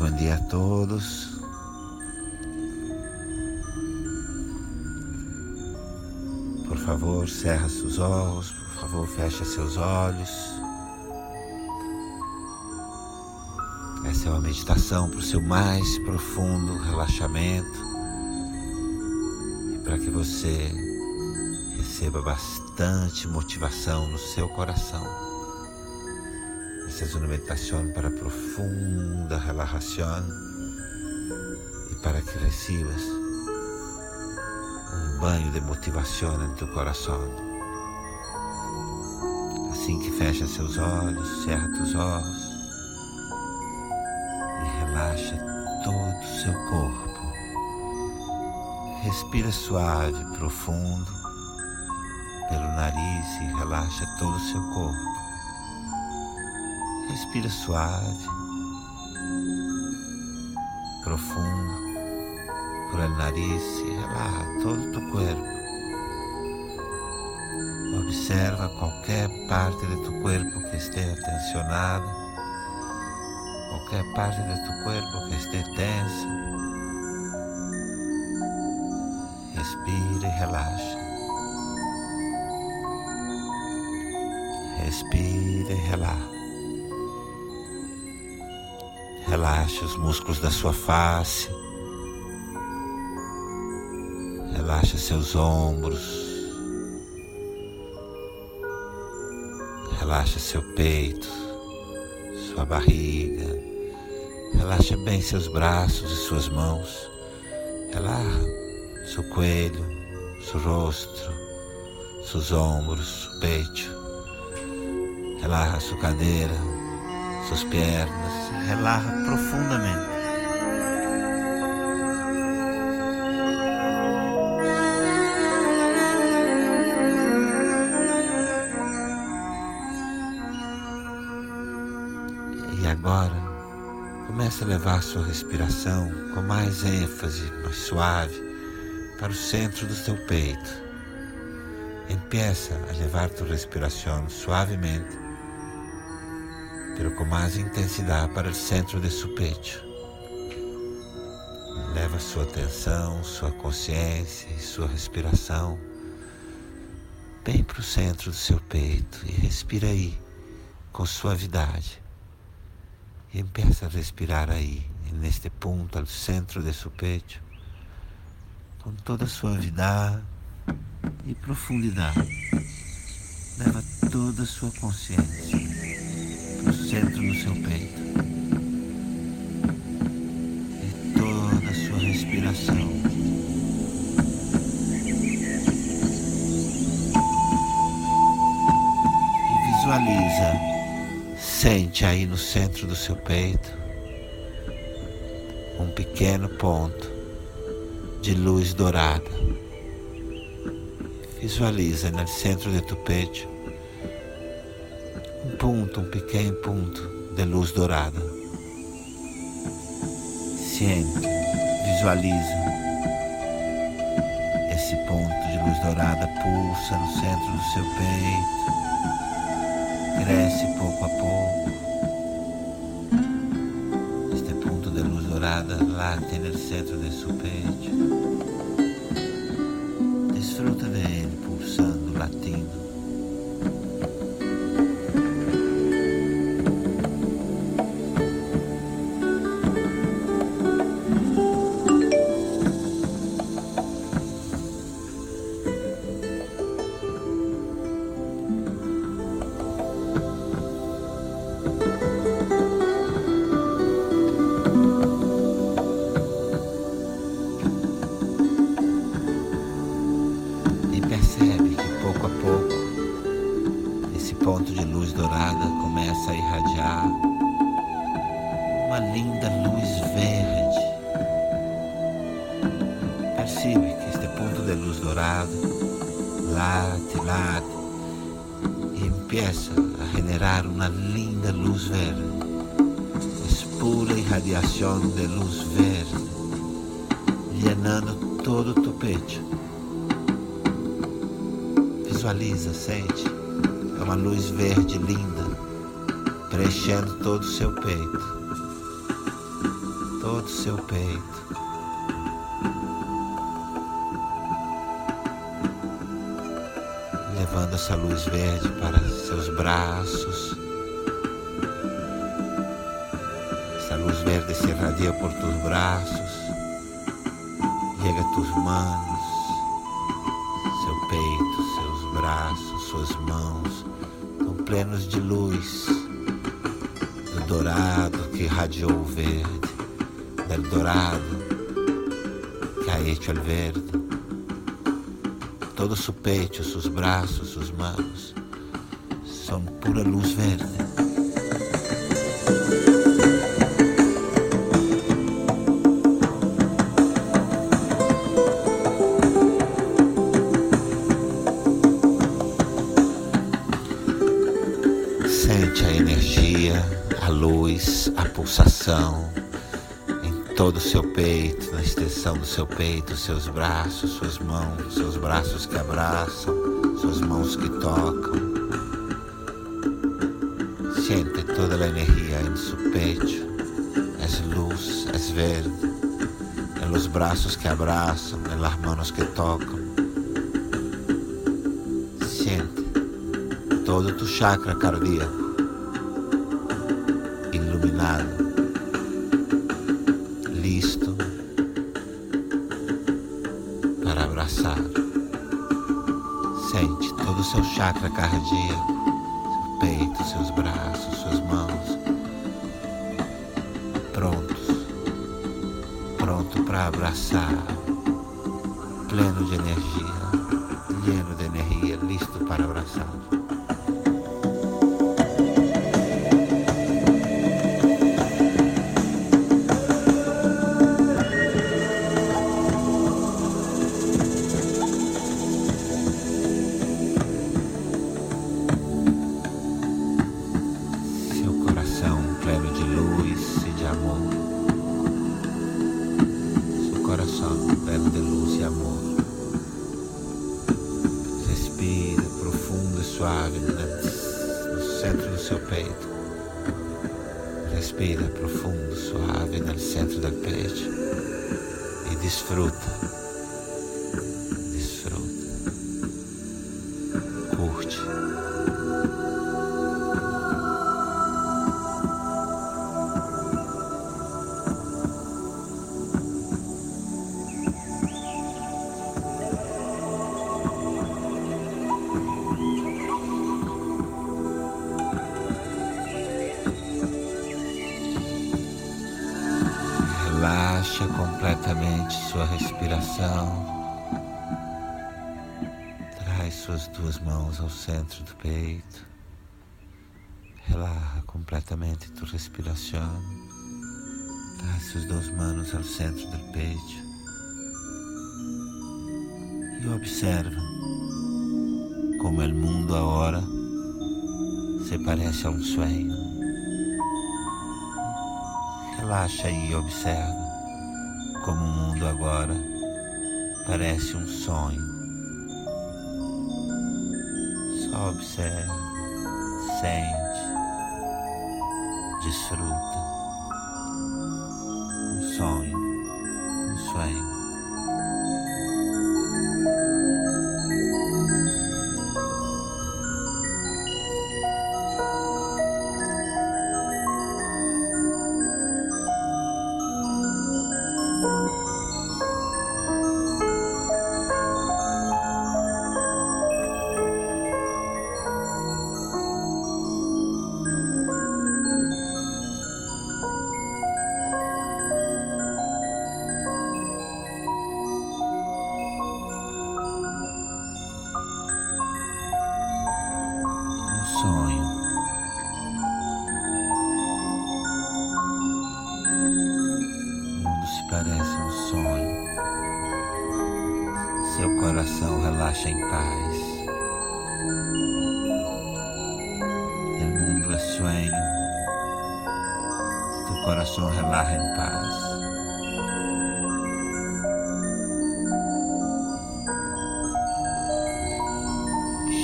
bom dia a todos. Por favor, cerra seus olhos, por favor, feche seus olhos. Essa é uma meditação para o seu mais profundo relaxamento e para que você receba bastante motivação no seu coração. Uma meditação para profunda relajação e para que recebas um banho de motivação em teu coração. Assim que fecha seus olhos, cerra teus olhos e relaxa todo o seu corpo. Respira suave, profundo pelo nariz e relaxa todo o seu corpo. Respira suave, profundo por el nariz e relaxa todo o teu corpo. Observa qualquer parte de tu corpo que esteja tensionada, qualquer parte de tu corpo que esteja tenso. Respira e relaxa. Respira e relaxa. Relaxa os músculos da sua face. Relaxa seus ombros. Relaxa seu peito, sua barriga. Relaxa bem seus braços e suas mãos. Relaxa seu coelho, seu rosto, seus ombros, seu peito. Relaxa sua cadeira, suas pernas. Relaxa profundamente. E agora, comece a levar sua respiração com mais ênfase, mais suave, para o centro do seu peito. Empieza a levar tua respiração suavemente, com mais intensidade para o centro de seu peito. Leva sua atenção, sua consciência e sua respiração bem para o centro do seu peito e respira aí com suavidade. E empieza a respirar aí, neste ponto, ao centro de seu peito, com toda a suavidade e profundidade. Leva toda a sua consciência para o centro do seu peito. E toda a sua respiração. E visualiza, sente aí no centro do seu peito um pequeno ponto de luz dourada. Visualiza no centro de tu peito um ponto, um pequeno ponto de luz dourada. Sente, visualiza. Esse ponto de luz dourada pulsa no centro do seu peito. Cresce pouco a pouco. Este ponto de luz dourada late no centro de seu peito. Desfruta de ele pulsando, latindo. Dourada começa a irradiar uma linda luz verde. Percebe que este ponto de luz dourada late, late e empieza a generar uma linda luz verde. Pura irradiação de luz verde, llenando todo tu peito. Visualiza, sente. Uma luz verde linda preenchendo todo o seu peito, todo o seu peito. Levando essa luz verde para seus braços. Essa luz verde se irradia por tus braços, chega a tus manos, seu peito, seus braços, suas mãos, plenos de luz dourado que irradiou o verde, del dourado que ha hecho verde. Todo su pecho, sus brazos, sus manos son pura luz verde. Pulsação em todo o seu peito, na extensão do seu peito, seus braços, suas mãos, seus braços que abraçam, suas mãos que tocam. Siente toda a energia em seu peito, é luz, é verde, los braços que abraçam, em las manos que tocam. Siente todo tu chakra cardíaco listo para abraçar. Sente todo o seu chakra cardíaco, seu peito, seus braços, suas mãos, prontos, pronto para abraçar, pleno de energia, lleno de energia, listo para abraçar. Suave no centro do peito e desfruta. Desfruta. Completamente sua respiração. Traz suas duas mãos ao centro do peito. Relaxa completamente tua respiração. Traz suas duas mãos ao centro do peito. E observa como o mundo agora se parece a um sonho. Relaxa e observa como o mundo agora parece um sonho. Só observa, sente, desfruta. Um sonho, um sonho. Seu coração relaxa em paz. O mundo é sonho. Teu coração relaxa em paz.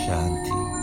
Shanti.